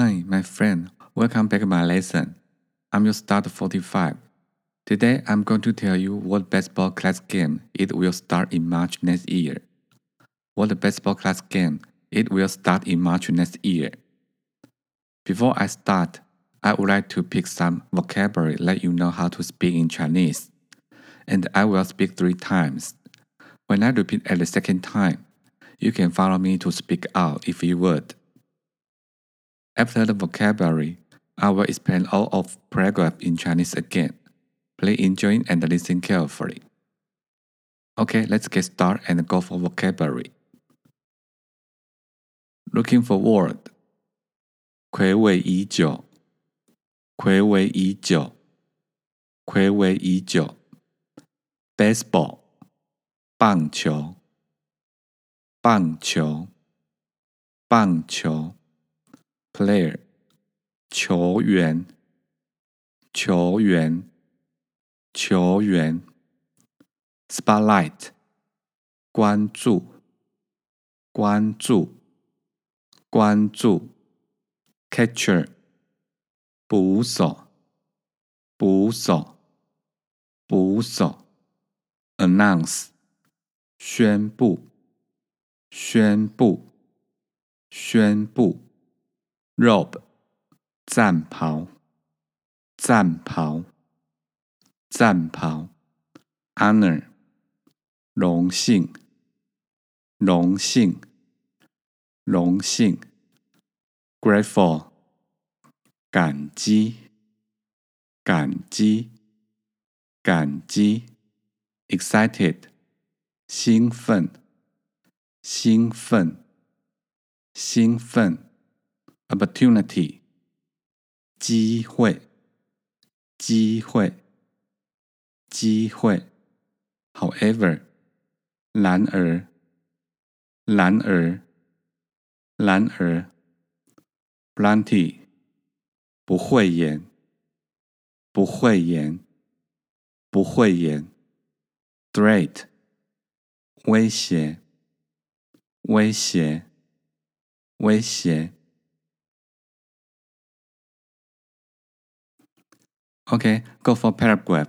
Hi, my friend. Welcome back to my lesson. I'm your start 45. Today, I'm going to tell you what baseball class game it will start in March next year. What baseball class game it will start in March next year. Before I start, I would like to pick some vocabulary let you know how to speak in Chinese. And I will speak three times. When I repeat at the second time, you can follow me to speak out if you would. After the vocabulary, I will explain all of paragraph in Chinese again. Please enjoy and listen carefully. Okay, let's get started and go for vocabulary. Looking for word. 暌违已久，暌违已久，暌违已久。Baseball，棒球，棒球，棒球。 Player，球员，球员，球员。Spotlight，关注，关注，关注。Catcher，捕手，捕手，捕手。Announce，宣布，宣布，宣布。Robe，战袍，战袍，战袍。Honor，荣幸，荣幸，荣幸。Grateful，感激，感激，感激。Excited，兴奋，兴奋，兴奋。Opportunity，机会，机会，机会。However，然而，然而，然而。Plenty，不讳言，不讳言，不讳言。Threat，威胁，威胁，威胁。Okay, go for Paragraph.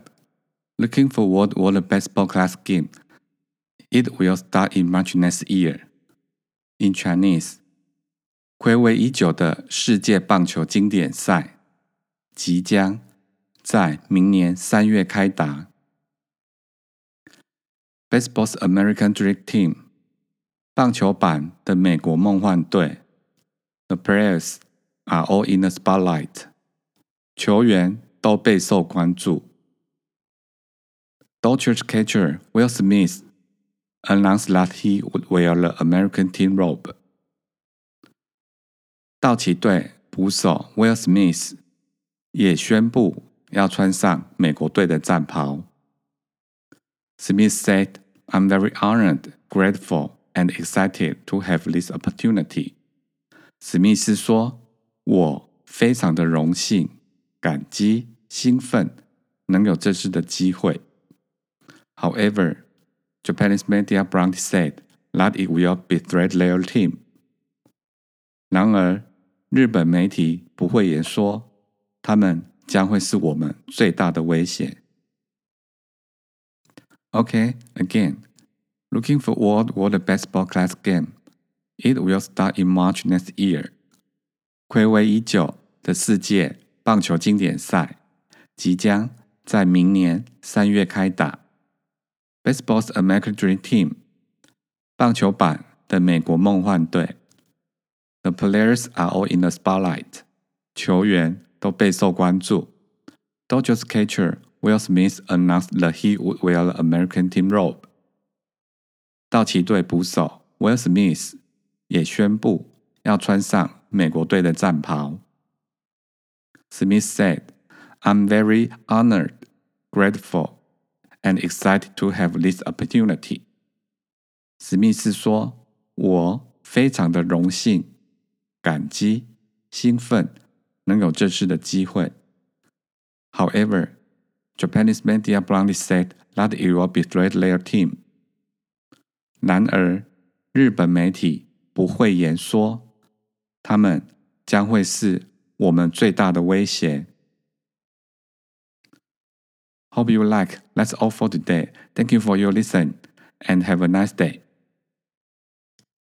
Looking forward to the Baseball Classic game. It will start in March next year. In Chinese, 暌违已久的世界棒球经典赛即将在明年三月开打。Baseball's American Dream Team，棒球版的美国梦幻队。The players are all in the spotlight，球员都备受关注。Dodgers catcher Will Smith announced that he would wear the American team robe. 道奇队捕手 Will Smith 也宣布要穿上美国队的战袍。Smith said, "I'm very honored, grateful, and excited to have this opportunity." 史密斯说：“我非常的荣幸、 感激、兴奋，能有这次的机会。However, Japanese media brand said that it will betray their team. 然而，日本媒体不会言说，他们将会是我们最大的威胁。Okay, again, looking for World World Baseball Classic game. It will start in March next year. 暌违已久的世界棒球经典赛即将在明年三月开打。Baseball's American Dream Team，棒球版的美国梦幻队。The players are all in the spotlight. 球员都备受关注。Dodgers catcher Will Smith announced that he would wear the American team robe. 道奇队捕手 Will Smith 也宣布要穿上美国队的战袍。Smith said, "I'm very honored, grateful, and excited to have this opportunity." 史密斯说：“我非常的荣幸。”感激、兴奋能有这次的机会。However, Japanese media bluntly said that it will betray their team. 然而，日本媒体不讳言说，他们 将会是我们最大的威胁。 Hope you like. That's all for today. Thank you for your listen and have a nice day.